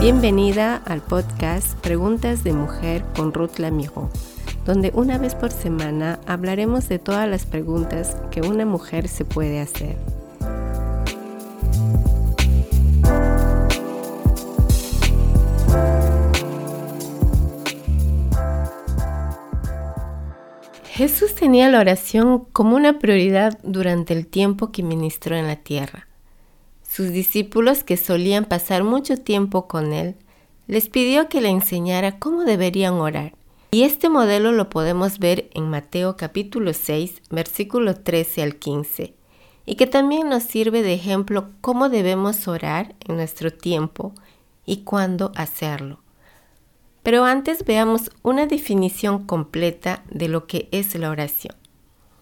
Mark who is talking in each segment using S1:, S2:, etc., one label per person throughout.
S1: Bienvenida al podcast Preguntas de Mujer con Ruth Lamijo, donde una vez por semana hablaremos de todas las preguntas que una mujer se puede hacer. Jesús tenía la oración como una prioridad durante el tiempo que ministró en la tierra. Sus discípulos, que solían pasar mucho tiempo con él, les pidió que le enseñara cómo deberían orar. Y este modelo lo podemos ver en Mateo capítulo 6, versículo 13 al 15, y que también nos sirve de ejemplo cómo debemos orar en nuestro tiempo y cuándo hacerlo. Pero antes veamos una definición completa de lo que es la oración.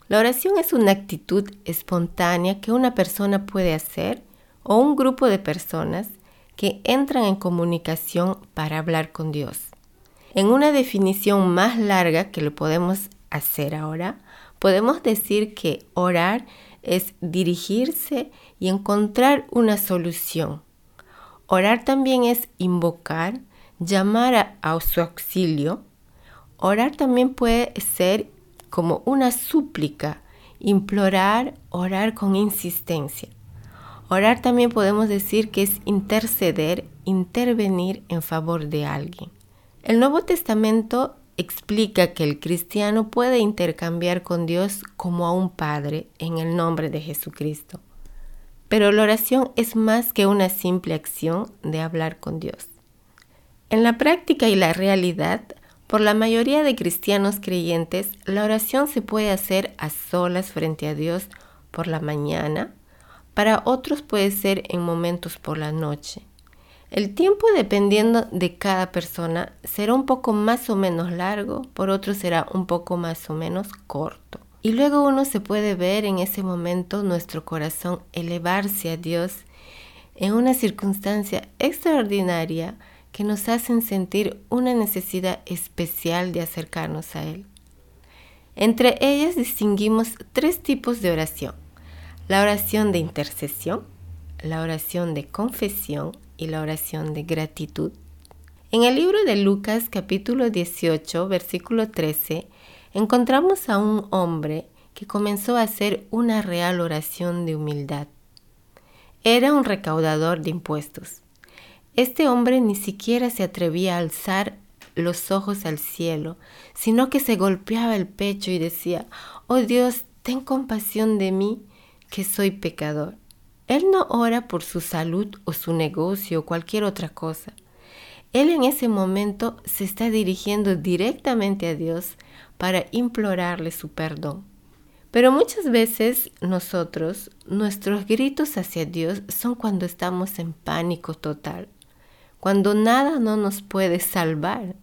S1: La oración es una actitud espontánea que una persona puede hacer o un grupo de personas que entran en comunicación para hablar con Dios. En una definición más larga que lo podemos hacer ahora, podemos decir que orar es dirigirse y encontrar una solución. Orar también es invocar, llamar a, su auxilio. Orar también puede ser como una súplica, implorar, orar con insistencia. Orar también podemos decir que es interceder, intervenir en favor de alguien. El Nuevo Testamento explica que el cristiano puede intercambiar con Dios como a un Padre en el nombre de Jesucristo. Pero la oración es más que una simple acción de hablar con Dios. En la práctica y la realidad, por la mayoría de cristianos creyentes, la oración se puede hacer a solas frente a Dios por la mañana, para otros puede ser en momentos por la noche. El tiempo dependiendo de cada persona será un poco más o menos largo, por otro será un poco más o menos corto. Y luego uno se puede ver en ese momento nuestro corazón elevarse a Dios en una circunstancia extraordinaria que nos hacen sentir una necesidad especial de acercarnos a Él. Entre ellas distinguimos tres tipos de oración la oración de intercesión, la oración de confesión y la oración de gratitud. En el libro de Lucas capítulo 18 versículo 13 encontramos a un hombre que comenzó a hacer una real oración de humildad. Era un recaudador de impuestos. Este hombre ni siquiera se atrevía a alzar los ojos al cielo, sino que se golpeaba el pecho y decía, Oh Dios, ten compasión de mí, que soy pecador. Él no ora por su salud o su negocio o cualquier otra cosa. Él en ese momento se está dirigiendo directamente a Dios para implorarle su perdón. Pero muchas veces nosotros, nuestros gritos hacia Dios son cuando estamos en pánico total, cuando nada no nos puede salvar.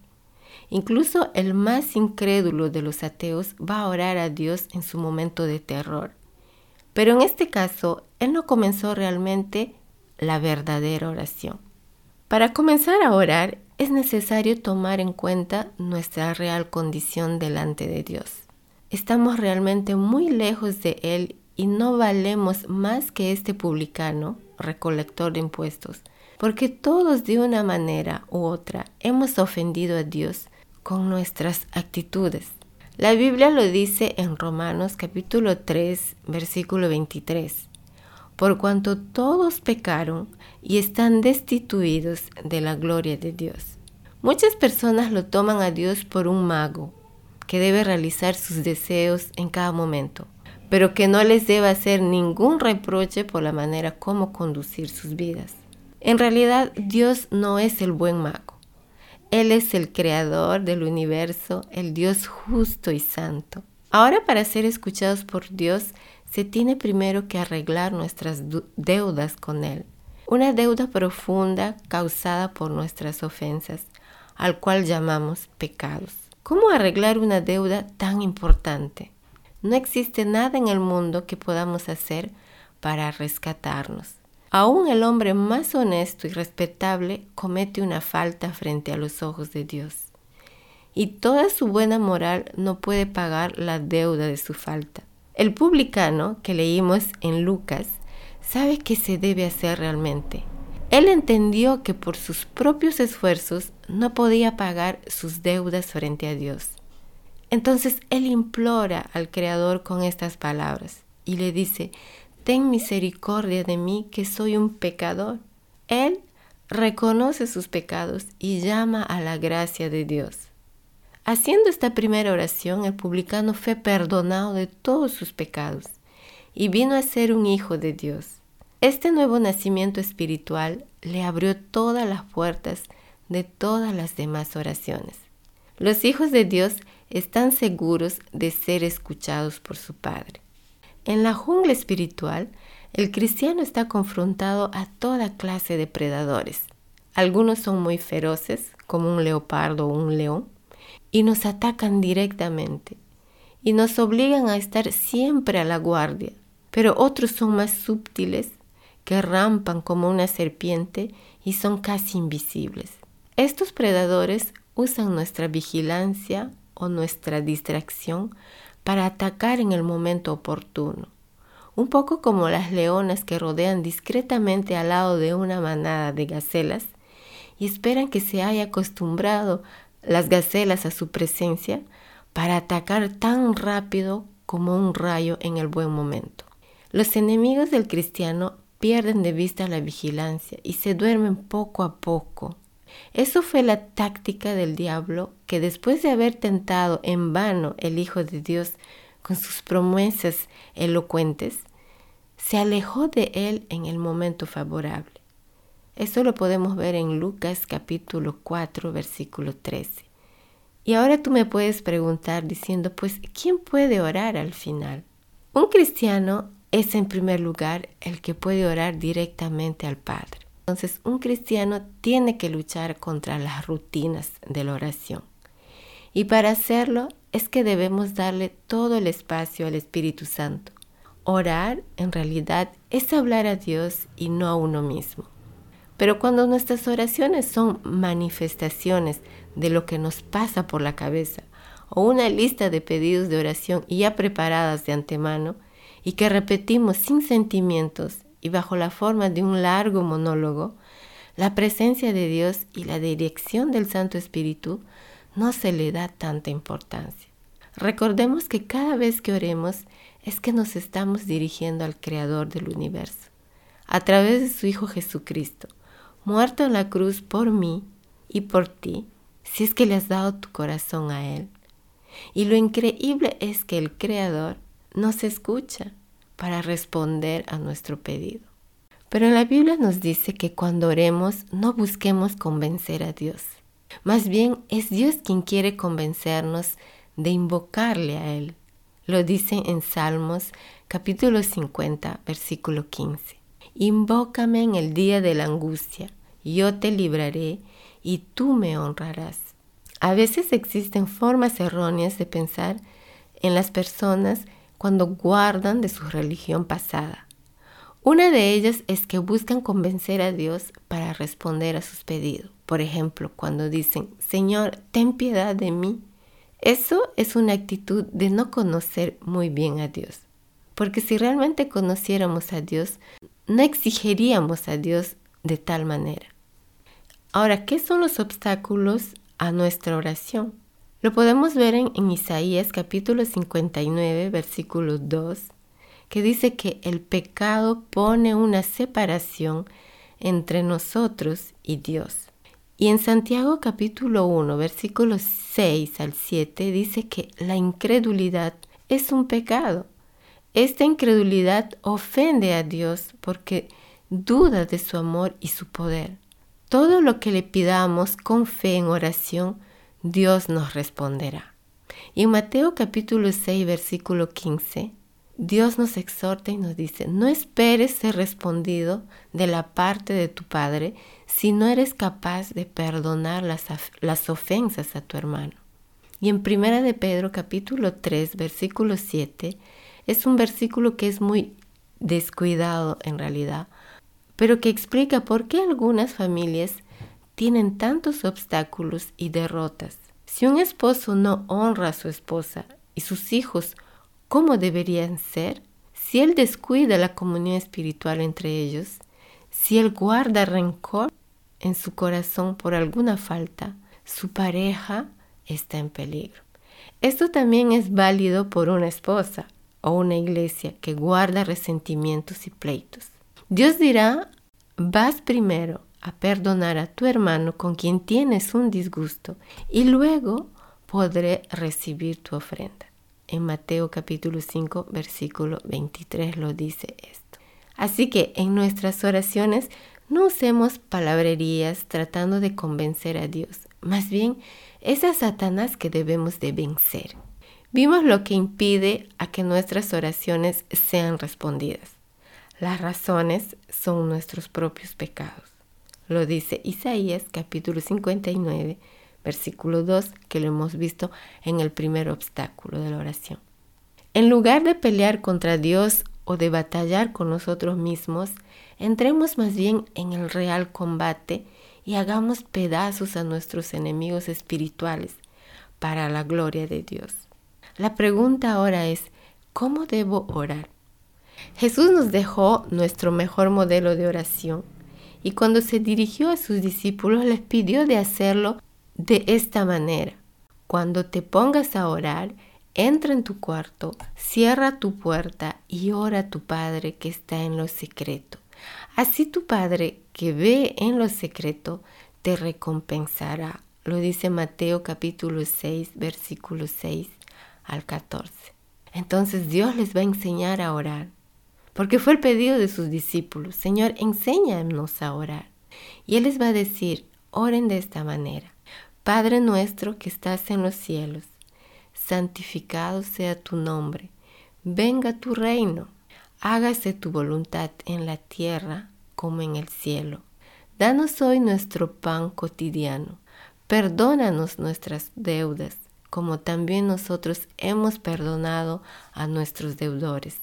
S1: Incluso el más incrédulo de los ateos va a orar a Dios en su momento de terror. Pero en este caso, él no comenzó realmente la verdadera oración. Para comenzar a orar es necesario tomar en cuenta nuestra real condición delante de Dios. Estamos realmente muy lejos de Él y no valemos más que este publicano, recolector de impuestos, porque todos de una manera u otra hemos ofendido a Dios con nuestras actitudes. La Biblia lo dice en Romanos capítulo 3, versículo 23. Por cuanto todos pecaron y están destituidos de la gloria de Dios. Muchas personas lo toman a Dios por un mago que debe realizar sus deseos en cada momento, pero que no les debe hacer ningún reproche por la manera como conducir sus vidas. En realidad, Dios no es el buen mago. Él es el creador del universo, el Dios justo y santo. Ahora para ser escuchados por Dios se tiene primero que arreglar nuestras deudas con Él. Una deuda profunda causada por nuestras ofensas, al cual llamamos pecados. ¿Cómo arreglar una deuda tan importante? No existe nada en el mundo que podamos hacer para rescatarnos. Aún el hombre más honesto y respetable comete una falta frente a los ojos de Dios. Y toda su buena moral no puede pagar la deuda de su falta. El publicano que leímos en Lucas sabe qué se debe hacer realmente. Él entendió que por sus propios esfuerzos no podía pagar sus deudas frente a Dios. Entonces él implora al Creador con estas palabras y le dice, Ten misericordia de mí que soy un pecador. Él reconoce sus pecados y llama a la gracia de Dios. Haciendo esta primera oración, el publicano fue perdonado de todos sus pecados y vino a ser un hijo de Dios. Este nuevo nacimiento espiritual le abrió todas las puertas de todas las demás oraciones. Los hijos de Dios están seguros de ser escuchados por su Padre. En la jungla espiritual, el cristiano está confrontado a toda clase de predadores. Algunos son muy feroces, como un leopardo o un león, y nos atacan directamente y nos obligan a estar siempre a la guardia. Pero otros son más sutiles, que rampan como una serpiente y son casi invisibles. Estos predadores usan nuestra vigilancia o nuestra distracción para atacar en el momento oportuno un poco como las leonas que rodean discretamente al lado de una manada de gacelas y esperan que se haya acostumbrado las gacelas a su presencia para atacar tan rápido como un rayo en el buen momento. Los enemigos del cristiano pierden de vista la vigilancia y se duermen poco a poco. Eso fue la táctica del diablo que después de haber tentado en vano el Hijo de Dios con sus promesas elocuentes, se alejó de él en el momento favorable. Esto lo podemos ver en Lucas capítulo 4 versículo 13. Y ahora tú me puedes preguntar diciendo, pues, ¿quién puede orar al final? Un cristiano es en primer lugar el que puede orar directamente al Padre. Entonces, un cristiano tiene que luchar contra las rutinas de la oración. Y para hacerlo es que debemos darle todo el espacio al Espíritu Santo. Orar en realidad es hablar a Dios y no a uno mismo. Pero cuando nuestras oraciones son manifestaciones de lo que nos pasa por la cabeza o una lista de pedidos de oración ya preparadas de antemano y que repetimos sin sentimientos y bajo la forma de un largo monólogo, la presencia de Dios y la dirección del Santo Espíritu no se le da tanta importancia. Recordemos que cada vez que oremos es que nos estamos dirigiendo al Creador del universo, a través de su Hijo Jesucristo, muerto en la cruz por mí y por ti, si es que le has dado tu corazón a Él. Y lo increíble es que el Creador nos escucha para responder a nuestro pedido. Pero la Biblia nos dice que cuando oremos no busquemos convencer a Dios. Más bien es Dios quien quiere convencernos de invocarle a Él. Lo dice en Salmos capítulo 50, versículo 15. Invócame en el día de la angustia, yo te libraré y tú me honrarás. A veces existen formas erróneas de pensar en las personas cuando guardan de su religión pasada. Una de ellas es que buscan convencer a Dios para responder a sus pedidos. Por ejemplo, cuando dicen, Señor, ten piedad de mí, eso es una actitud de no conocer muy bien a Dios. Porque si realmente conociéramos a Dios, no exigiríamos a Dios de tal manera. Ahora, ¿qué son los obstáculos a nuestra oración? Lo podemos ver en, Isaías capítulo 59, versículo 2, que dice que el pecado pone una separación entre nosotros y Dios. Y en Santiago capítulo 1, versículos 6 al 7 dice que la incredulidad es un pecado. Esta incredulidad ofende a Dios porque duda de su amor y su poder. Todo lo que le pidamos con fe en oración, Dios nos responderá. Y en Mateo capítulo 6, versículo 15, Dios nos exhorta y nos dice, no esperes ser respondido de la parte de tu Padre si no eres capaz de perdonar las, las ofensas a tu hermano. Y en Primera de Pedro capítulo 3 versículo 7 es un versículo que es muy descuidado en realidad, pero que explica por qué algunas familias tienen tantos obstáculos y derrotas. Si un esposo no honra a su esposa y sus hijos cómo deberían ser, si Él descuida la comunión espiritual entre ellos, Si él guarda rencor en su corazón por alguna falta, su pareja está en peligro. Esto también es válido por una esposa o una iglesia que guarda resentimientos y pleitos. Dios dirá, vas primero a perdonar a tu hermano con quien tienes un disgusto y luego podré recibir tu ofrenda. En Mateo capítulo 5 versículo 23 lo dice esto. Así que en nuestras oraciones no usemos palabrerías tratando de convencer a Dios. Más bien, es a Satanás que debemos de vencer. Vimos lo que impide a que nuestras oraciones sean respondidas. Las razones son nuestros propios pecados. Lo dice Isaías capítulo 59, versículo 2, que lo hemos visto en el primer obstáculo de la oración. En lugar de pelear contra Dios o de batallar con nosotros mismos, entremos más bien en el real combate y hagamos pedazos a nuestros enemigos espirituales para la gloria de Dios. La pregunta ahora es, ¿cómo debo orar? Jesús nos dejó nuestro mejor modelo de oración y cuando se dirigió a sus discípulos les pidió de hacerlo de esta manera. Cuando te pongas a orar, entra en tu cuarto, cierra tu puerta y ora a tu Padre que está en lo secreto. Así tu Padre que ve en lo secreto te recompensará. Lo dice Mateo capítulo 6, versículo 6 al 14. Entonces Dios les va a enseñar a orar, porque fue el pedido de sus discípulos. Señor, enséñanos a orar. Y Él les va a decir, oren de esta manera. Padre nuestro que estás en los cielos, santificado sea tu nombre, venga tu reino, hágase tu voluntad en la tierra como en el cielo. Danos hoy nuestro pan cotidiano, perdónanos nuestras deudas, como también nosotros hemos perdonado a nuestros deudores.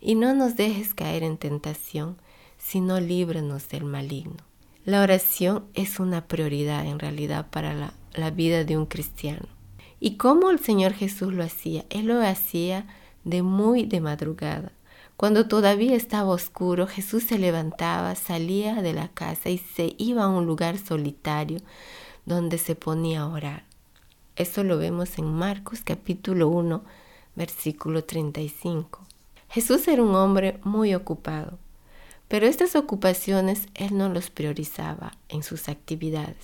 S1: Y no nos dejes caer en tentación, sino líbranos del maligno. La oración es una prioridad en realidad para la, vida de un cristiano. ¿Y cómo el Señor Jesús lo hacía? Él lo hacía de muy de madrugada. Cuando todavía estaba oscuro, Jesús se levantaba, salía de la casa y se iba a un lugar solitario donde se ponía a orar. Eso lo vemos en Marcos capítulo 1, versículo 35. Jesús era un hombre muy ocupado. Pero estas ocupaciones él no los priorizaba en sus actividades.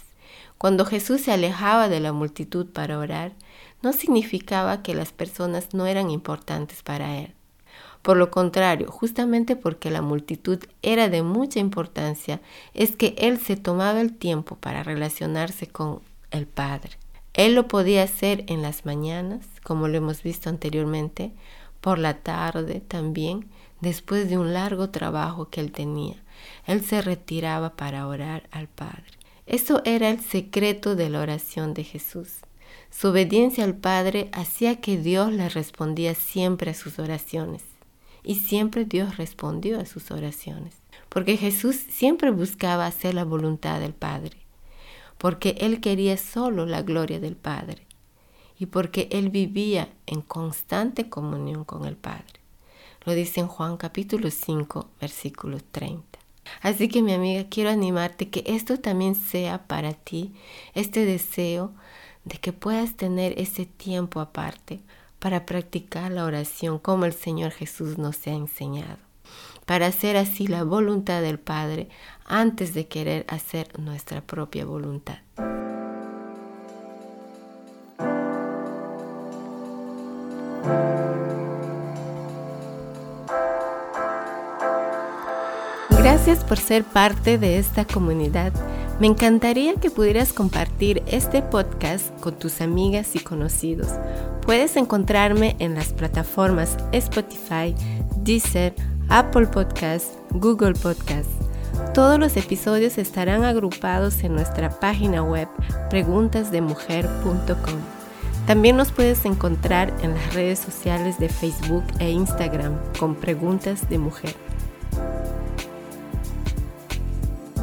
S1: Cuando Jesús se alejaba de la multitud para orar, no significaba que las personas no eran importantes para él. Por lo contrario, justamente porque la multitud era de mucha importancia, es que él se tomaba el tiempo para relacionarse con el Padre. Él lo podía hacer en las mañanas, como lo hemos visto anteriormente, por la tarde también, después de un largo trabajo que él tenía. Él se retiraba para orar al Padre. Eso era el secreto de la oración de Jesús. Su obediencia al Padre hacía que Dios le respondía siempre a sus oraciones. Y siempre Dios respondió a sus oraciones. Porque Jesús siempre buscaba hacer la voluntad del Padre. Porque Él quería solo la gloria del Padre. Y porque Él vivía en constante comunión con el Padre. Lo dice en Juan capítulo 5, versículo 30. Así que mi amiga, quiero animarte que esto también sea para ti, este deseo de que puedas tener ese tiempo aparte para practicar la oración como el Señor Jesús nos ha enseñado, para hacer así la voluntad del Padre antes de querer hacer nuestra propia voluntad. Gracias por ser parte de esta comunidad. Me encantaría que pudieras compartir este podcast con tus amigas y conocidos. Puedes encontrarme en las plataformas Spotify, Deezer, Apple Podcasts, Google Podcasts. Todos los episodios estarán agrupados en nuestra página web preguntasdemujer.com. También nos puedes encontrar en las redes sociales de Facebook e Instagram con Preguntas de Mujer.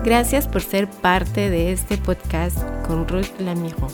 S1: Gracias por ser parte de este podcast con Ruth Lamijo.